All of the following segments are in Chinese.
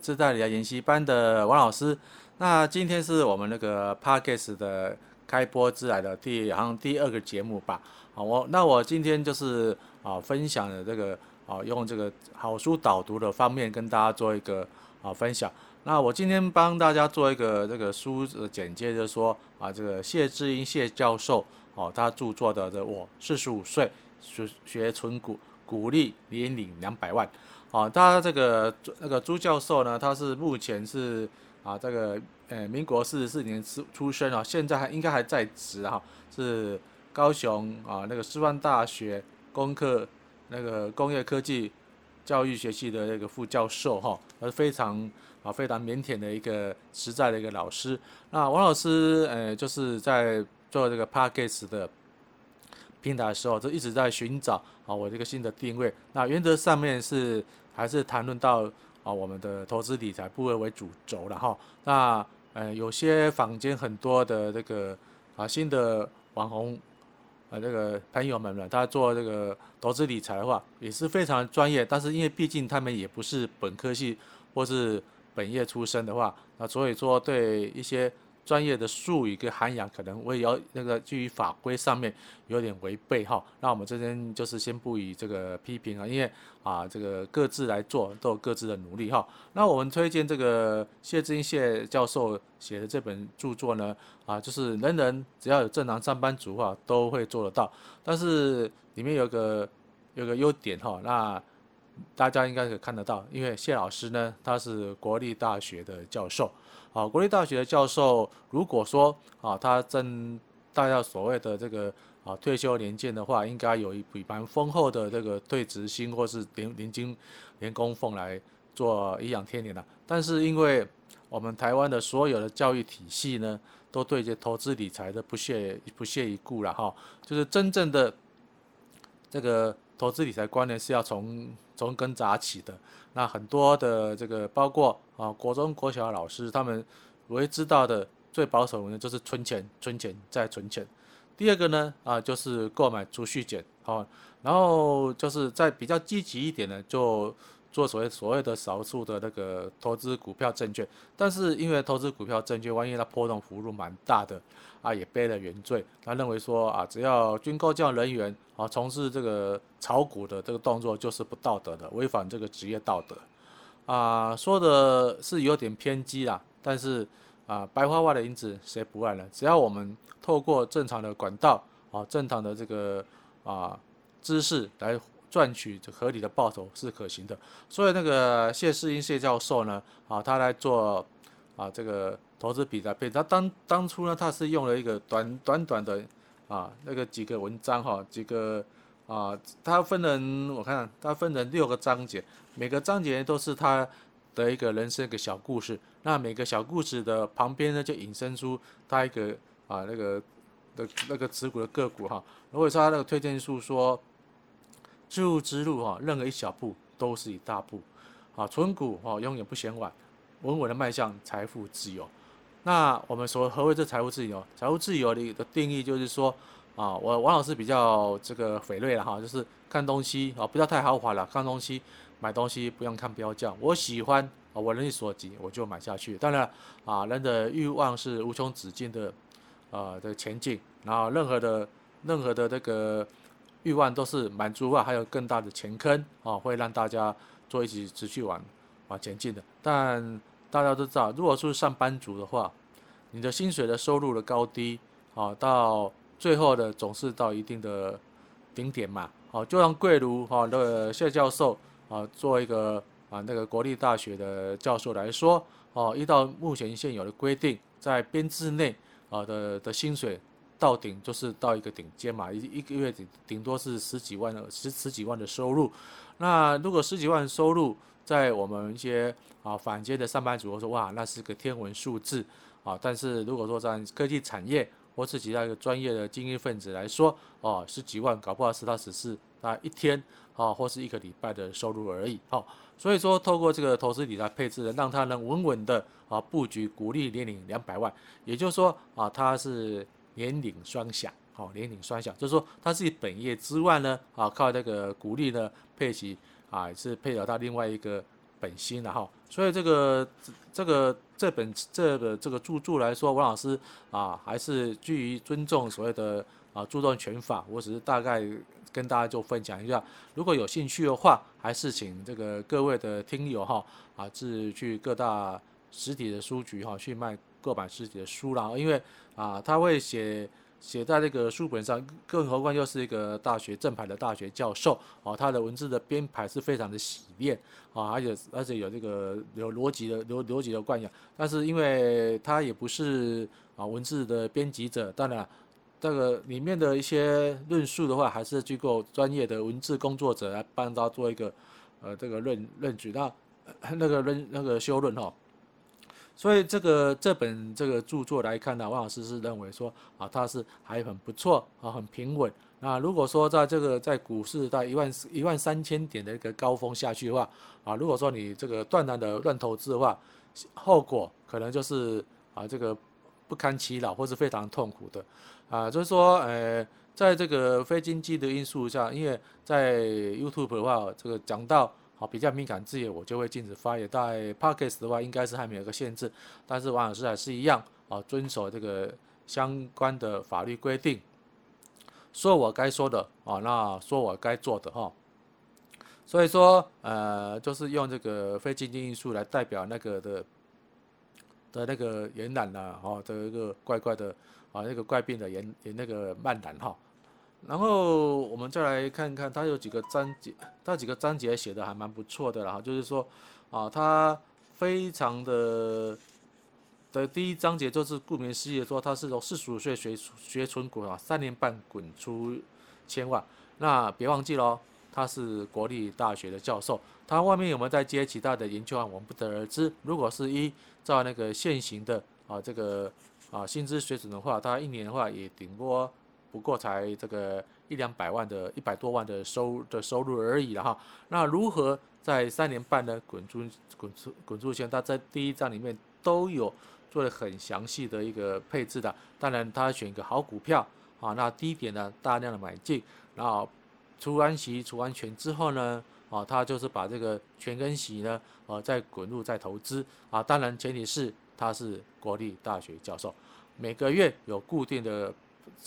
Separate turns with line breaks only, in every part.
自带理财研习班的王老师。那今天是我们那个 Parkes 的开播之来的第好像第二个节目吧。啊，我那我今天就是啊分享的这个啊用这个好书导读的方面跟大家做一个啊分享。那我今天帮大家做一个这个书简介，就是说啊这个谢志英谢教授哦、啊、他著作的这我四十五岁学学存股。鼓励年领两百万，啊，他这个，那个朱教授呢，他是目前是啊这个呃民国四十四年出出生啊，现在还应该还在职哈，是高雄啊那个师范大学工科那个工业科技教育学系的那个副教授哈，是非常啊非常腼腆的一个实在的一个老师。那王老师呃就是在做这个 package 的平台的时候，就一直在寻找啊我这个新的定位，那原则上面是。还是谈论到啊我们的投资理财部位为主轴然后那呃有些坊间很多的这个啊新的网红啊这个朋友们呢他做这个投资理财的话也是非常专业但是因为毕竟他们也不是本科系或是本业出身的话那所以说对一些专业的术语跟涵养可能我也要那个基于法规上面有点违背哈。那我们这边就是先不以这个批评啊因为啊这个各自来做都有各自的努力哈。那我们推荐这个谢志英谢教授写的这本著作呢啊就是人人只要有正常上班族哈都会做得到。但是里面有个有个优点哈那大家应该可以看得到因为谢老师呢他是国立大学的教授。啊，国立大学的教授，如果说啊他正带到所谓的这个啊退休年鉴的话，应该有一笔蛮丰厚的这个退职薪，或是年年金年工俸来做颐养天年了，但是因为我们台湾的所有的教育体系呢，都对这投资理财的不屑不屑一顾了哈，就是真正的这个。投资理财观念是要从从根扎起的。那很多的这个包括啊，国中、国小的老师他们唯一知道的最保守的就是存钱、存钱再存钱。第二个呢啊，就是购买储蓄险，哦、啊，然后就是在比较积极一点的就做所谓所谓的少数的那个投资股票证券但是因为投资股票证券万一它波动幅度蛮大的啊也背了原罪他认为说啊只要军购教人员啊从事这个炒股的这个动作就是不道德的违反这个职业道德。啊说的是有点偏激啦但是啊白花花的银子谁不爱呢？只要我们透过正常的管道啊正常的这个啊知识来赚取这合理的报酬是可行的。所以那个谢世英谢教授呢啊他来做啊这个投资比特币他当当初呢他是用了一个短短短的啊那个几个文章哈几个啊他分成我看他分成六个章节每个章节都是他的一个人生一个小故事。那每个小故事的旁边呢就引申出他一个啊那个的那个持股的个股哈。如果说他那个推荐数说致富之路哈，任何一小步都是一大步，啊，存股哈永远不嫌晚，稳稳的迈向财富自由。那我们说何谓这财富自由？财富自由里的定义就是说，啊，我王老师比较这个肥瑞了哈，就是看东西啊，不要太豪华了，看东西买东西不用看标价，我喜欢啊，我能力所及我就买下去。当然啊，人的欲望是无穷止境的，啊的前进，然后任何的任何的这个。欲望都是满足啊，还有更大的前坑啊，会让大家做一起持续往，往前进的。但大家都知道，如果是上班族的话，你的薪水的收入的高低啊，到最后的总是到一定的顶点嘛。哦，就像贵如哈那个谢教授啊，做一个啊那个国立大学的教授来说，哦，依照目前现有的规定，在编制内啊的的薪水。到顶就是到一个顶尖嘛，一一个月顶顶多是十几万、十十几万的收入。那如果十几万收入，在我们一些啊反阶的上班族说：‘哇，那是个天文数字’。啊，但是如果说在科技产业或是其他一个专业的精英分子来说，哦，十几万搞不好十到十四，啊一天啊，或是一个礼拜的收入而已。哦，所以说透过这个投资理财配置呢，让他能稳稳的啊，布局鼓励年领两百万。也就是说啊，他是。连领双享，好、哦，连领双享，就是说他自己本业之外呢，啊，靠这个鼓励呢配齐啊，也是配合到另外一个本薪的哈、所以这个这个这本这个这个著作来说，王老师啊，还是基于尊重所谓的啊著作权法，我只是大概跟大家就分享一下。如果有兴趣的话，还是请这个各位的听友哈啊，是去各大实体的书局哈、去卖。购买实体的书啦，因为啊他会写。写在这个书本上，更何况又是一个大学正牌的大学教授哦，他的文字的编排是非常的洗练啊，而且而且有这个有逻辑的逻逻辑的惯养，但是因为他也不是啊文字的编辑者，当然这个里面的一些论述的话，还是经过专业的文字工作者来帮他做一个呃这个论论据，那那个论那个修论哈。所以这个这本这个著作来看呢，王老师是认为说啊，它是还很不错啊，很平稳。那如果说在这个在股市在一万一万三千点的一个高峰下去的话啊，如果说你这个断然的乱投资的话，后果可能就是啊这个不堪其扰或是非常痛苦的啊。就是说，呃，在这个非经济的因素下，因为在 YouTube 的话，这个讲到。好，比较敏感字眼，我就会禁止发言。在 Podcast 的话，应该是还没有个限制，但是王老师还是一样啊，遵守这个相关的法律规定，说我该说的啊，那说我该做的哈。所以说，呃，就是用这个非经济因素来代表那个的的那个延揽呐，哦的一个怪怪的啊，那个怪病的延延那个漫染哈。然后我们再来看看，他有几个章节，他几个章节写的还蛮不错的啦。就是说，啊，他非常的的第一章节就是顾名思义的说，他是从四十五岁学学存股啊，三年半滚出千万。那别忘记了，他是国立大学的教授，他外面有没有在接其他的研究案，我们不得而知。如果是依照那个现行的啊这个啊薪资水准的话，他一年的话也顶多。不过才这个一两百万的一百多万的收的收入而已了哈。那如何在三年半呢滚出滚出滚出钱？他在第一章里面都有做了很详细的一个配置的。当然他选一个好股票啊，那低点呢大量的买进，然后除完息除完权之后呢，啊他就是把这个权跟息呢啊再滚入再投资啊。当然前提是他是国立大学教授，每个月有固定的。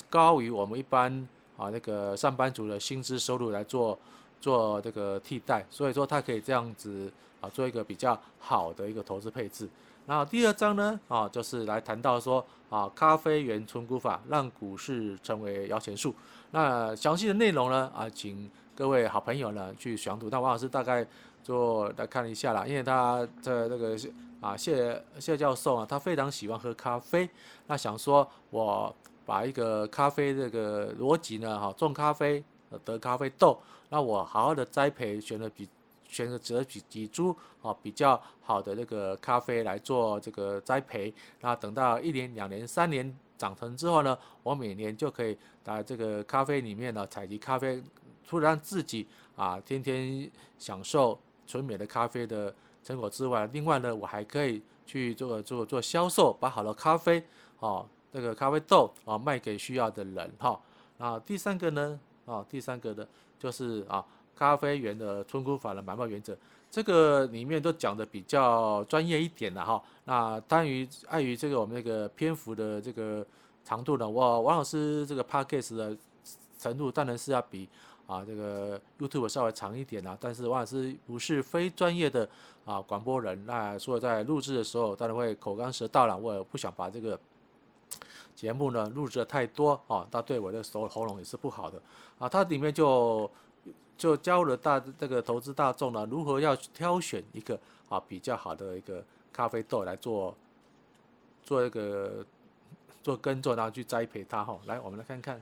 高于我们一般啊那个上班族的薪资收入来做做这个替代，所以说它可以这样子啊做一个比较好的一个投资配置。然后第二章呢啊就是来谈到说啊咖啡园存股法让股市成为摇钱树。那详细的内容呢啊请各位好朋友呢去详读。那王老师大概做来看一下啦，因为他的那个啊谢谢教授啊他非常喜欢喝咖啡，那想说我。把一个咖啡这个逻辑呢，哈，种咖啡得咖啡豆，那我好好的栽培，选择比选择择几几株啊比较好的那个咖啡来做这个栽培，那等到一年、两年、三年长成之后呢，我每年就可以在这个咖啡里面呢采集咖啡，除了让自己啊天天享受纯美的咖啡的成果之外，另外呢，我还可以去做做做销售，把好的咖啡啊。这个咖啡豆啊，卖给需要的人哈。啊，第三个呢，啊，第三个呢，就是啊，咖啡园的村姑法的买卖原则，这个里面都讲的比较专业一点的哈。那关于碍于这个我们那个篇幅的这个长度呢，我王老师这个 podcast 的程度当然是要比啊这个 YouTube 稍微长一点啦。但是王老师不是非专业的啊广播人，那所以在录制的时候当然会口干舌燥了，我也不想把这个。节目呢录制的太多啊，它对我的喉喉咙也是不好的啊。它里面就就教了大这个投资大众呢，如何要挑选一个啊比较好的一个咖啡豆来做做一个做耕作，然后去栽培它哈。来，我们来看看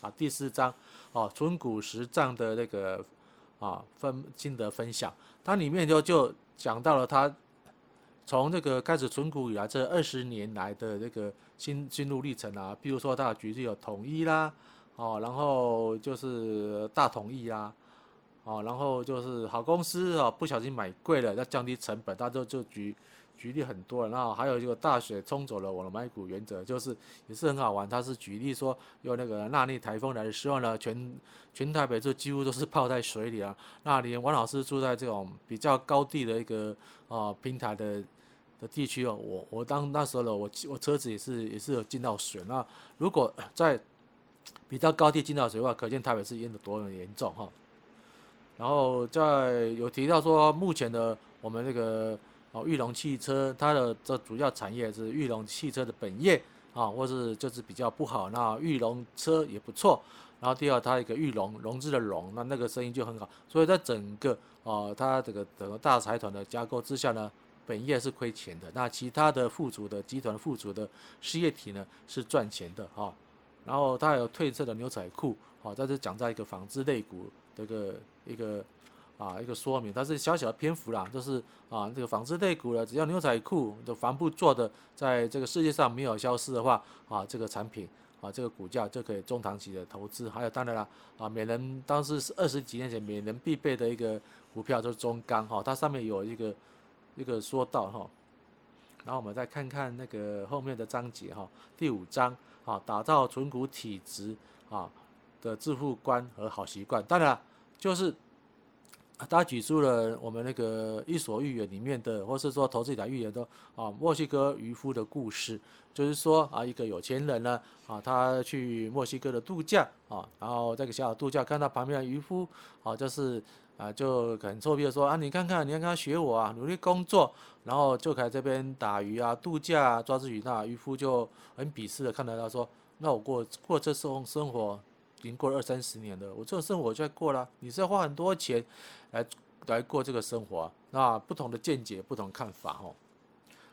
啊第四章哦，存古实战的那个啊分心得分享，它里面就就讲到了它。从这个开始存股以来，这二十年来的这个心心路历程啊，比如说它举例有统一啦，哦，然后就是大统一啦，哦，然后就是好公司啊，不小心买贵了，要降低成本，他就就局举例很多了。然后还有一个大水冲走了我的买股原则，就是也是很好玩。他是举例说，有那个纳尼台风来的时候呢，全全台北就几乎都是泡在水里啊。那连王老师住在这种比较高地的一个啊平台的的地区哦，我我当那时候呢，我我车子也是也是有进到水。那如果在比较高地进到水的话，可见台北市淹的多么严重哈。然后在有提到说，目前的我们那个哦，裕隆汽车它的这主要产业是裕隆汽车的本业啊，或是就是比较不好。那裕隆车也不错。然后第二，它一个裕隆融资的融，那那个声音就很好。所以在整个哦，它这个整个大财团的架构之下呢。本业是亏钱的，那其他的附属的集团附属的事业体呢是赚钱的哈。然后它有褪色的牛仔裤，好，在这讲在一个纺织类股这个一个啊一个说明，它是小小的篇幅啦，就是啊这个纺织类股呢，只要牛仔裤的帆布做的在这个世界上没有消失的话啊，这个产品啊这个股价就可以中长期的投资。还有当然了啊，每人当时是二十几年前每人必备的一个股票就是中钢哈，它上面有一个。一个说到哈，然后我们再看看那个后面的章节哈，第五章啊，打造存股体质啊的致富观和好习惯。当然啦就是他举出了我们那个《伊索寓言》里面的，或是说投资理财寓言的啊，墨西哥渔夫的故事，就是说啊，一个有钱人呢啊，他去墨西哥的度假啊，然后这个小小度假，看到旁边的渔夫啊，就是。啊，就很臭屁的说啊，你看看，你要跟他学我啊，努力工作，然后就在这边打鱼啊、度假啊、抓只鱼。那渔夫就很鄙视的看到他说，那我过过这种生活已经过了二三十年了，我这种生活就在过了，你是要花很多钱来来过这个生活啊。那不同的见解，不同看法哦。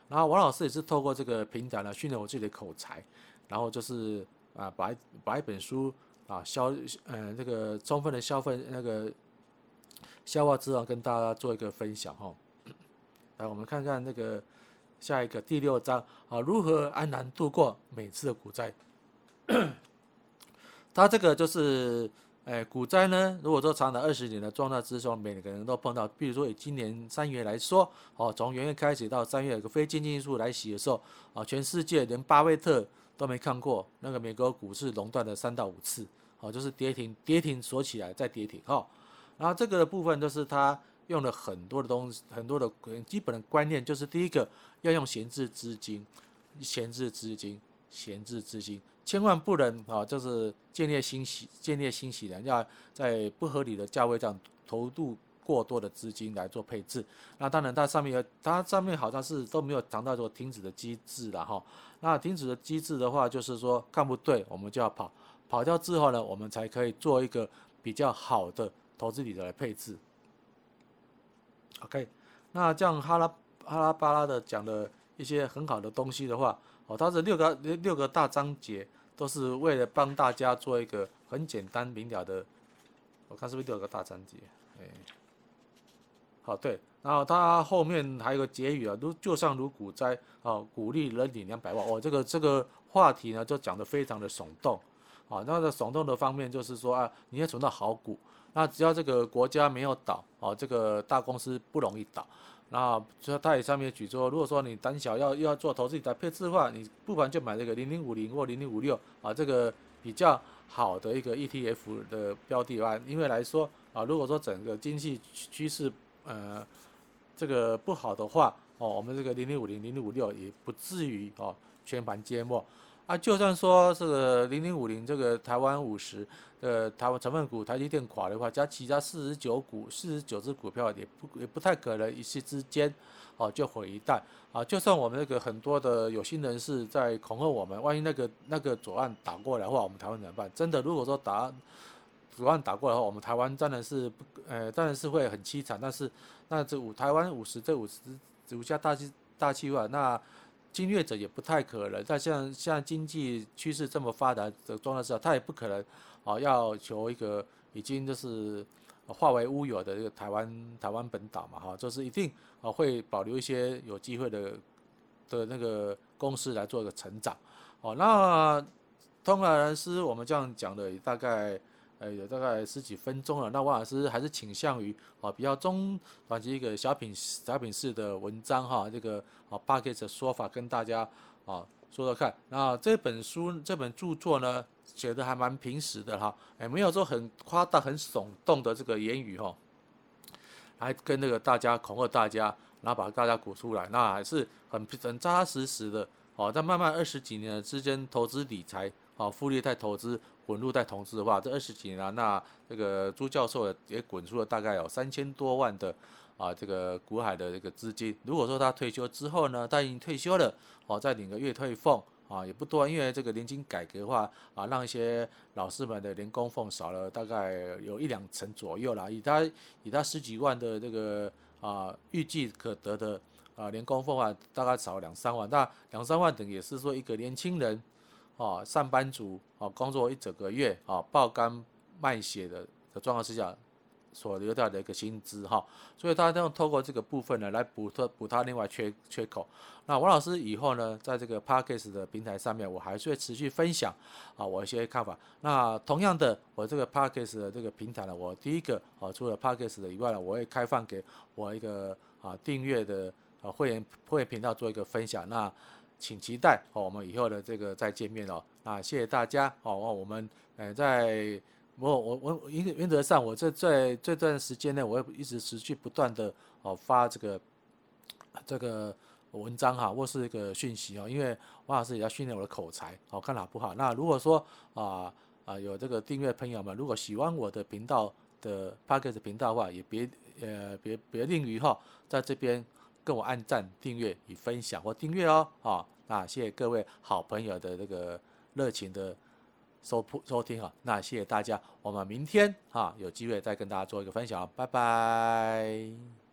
然后王老师也是透过这个平台呢，训练我自己的口才，然后就是啊，把把一本书啊消，呃，这个充分的消费那个。消化之后，跟大家做一个分享哈。来，我们看看那个下一个第六章啊，如何安然度过每次的股灾。它这个就是，哎，股灾呢，如果说长达二十年的状态之中，每个人都碰到。比如说以今年三月来说，哦，从元月开始到三月，有个非经济因素来袭的时候，啊，全世界连巴菲特都没看过那个美国股市熔断了三到五次，哦，就是跌停，跌停锁起来再跌停，哈。然后这个的部分就是他用了很多的东西，很多的基本的观念，就是第一个要用闲置资金，闲置资金，闲置资金，千万不能啊，就是建立新喜，建立新喜的，要在不合理的价位上投入过多的资金来做配置。那当然，它上面有，它上面好像是都没有讲到说停止的机制了哈。那停止的机制的话，就是说看不对，我们就要跑，跑掉之后呢，我们才可以做一个比较好的。投资里的来配置，OK，那这样哈拉哈拉巴拉的讲的一些很好的东西的话，哦，它这六个六个大章节都是为了帮大家做一个很简单明了的，我看是不是六个大章节？哎，好对，然后它后面还有个结语啊，如就像如股灾啊，鼓励人领两百万，哦，这个这个话题呢就讲得非常的耸动，啊，那个耸动的方面就是说啊，你要存到好股。那只要这个国家没有倒，哦，这个大公司不容易倒。那就他也上面举说，如果说你胆小要要做投资理财配置的话，你不妨就买这个零零五零或零零五六啊，这个比较好的一个 ETF 的标的啊。因为来说啊，如果说整个经济趋势呃这个不好的话，哦，我们这个零零五零零零五六也不至于哦全盘皆墨。啊，就算说这个零零五零这个台湾五十呃台湾成分股台积电垮的话，加其他四十九股四十九只股票也不也不太可能一夕之间哦就毁一旦啊。就算我们那个很多的有心人士在恐吓我们，万一那个那个左岸打过来的话，我们台湾怎么办？真的，如果说打左岸打过来的话，我们台湾当然是不呃当然是会很凄惨。但是那这五台湾五十这五十五家大气大企业那。侵略者也不太可能，但像像经济趋势这么发达的状态下，他也不可能啊要求一个已经就是化为乌有的这个台湾台湾本岛嘛哈，就是一定啊会保留一些有机会的的那个公司来做一个成长。哦，那通达人斯我们这样讲的大概呃，有大概十几分钟了。那王老师还是倾向于啊比较中短期一个小品小品式的文章哈，这个啊巴格的说法跟大家啊说说看。那这本书这本著作呢，写的还蛮平实的哈，哎，没有说很夸大、很耸动的这个言语哈，还跟那个大家恐吓大家，然后把大家鼓出来，那还是很很扎扎实实的哦。在慢慢二十几年之间投资理财。好，富利泰投资滚入在投资的话，这二十几年啊，那这个朱教授也滚出了大概有三千多万的啊，这个股海的这个资金。如果说他退休之后呢，他已经退休了，哦，再领个月退俸啊，也不多，因为这个年金改革的话啊，让一些老师们的年功俸少了大概有一两成左右啦。以他以他十几万的这个啊预计可得的啊年功俸啊，大概少两三万。那两三万等于也是说一个年轻人。哦，上班族哦，工作一整个月啊，爆肝卖血的的状况之下所留掉的一个薪资哈，所以大家都透过这个部分呢来补特补他另外缺缺口。那王老师以后呢，在这个 Podcast 的平台上面，我还是会持续分享啊我一些看法。那同样的，我这个 Podcast 的这个平台呢，我第一个啊除了 Podcast 的以外呢，我会开放给我一个啊订阅的啊会员会员频道做一个分享。那请期待哦，我们以后的这个再见面哦。啊，谢谢大家哦。我们呃，在我我我原原则上，我这在这段时间内，我会一直持续不断的哦发这个这个文章哈，或是一个讯息哦。因为王老师也要训练我的口才，好看好不好？那如果说啊啊有这个订阅朋友们，如果喜欢我的频道的 Podcast 频道的话，也别呃别别吝于哈，在这边。跟我按赞、订阅与分享或订阅哦，好，那谢谢各位好朋友的这个热情的收收听啊，那谢谢大家，我们明天哈有机会再跟大家做一个分享，拜拜。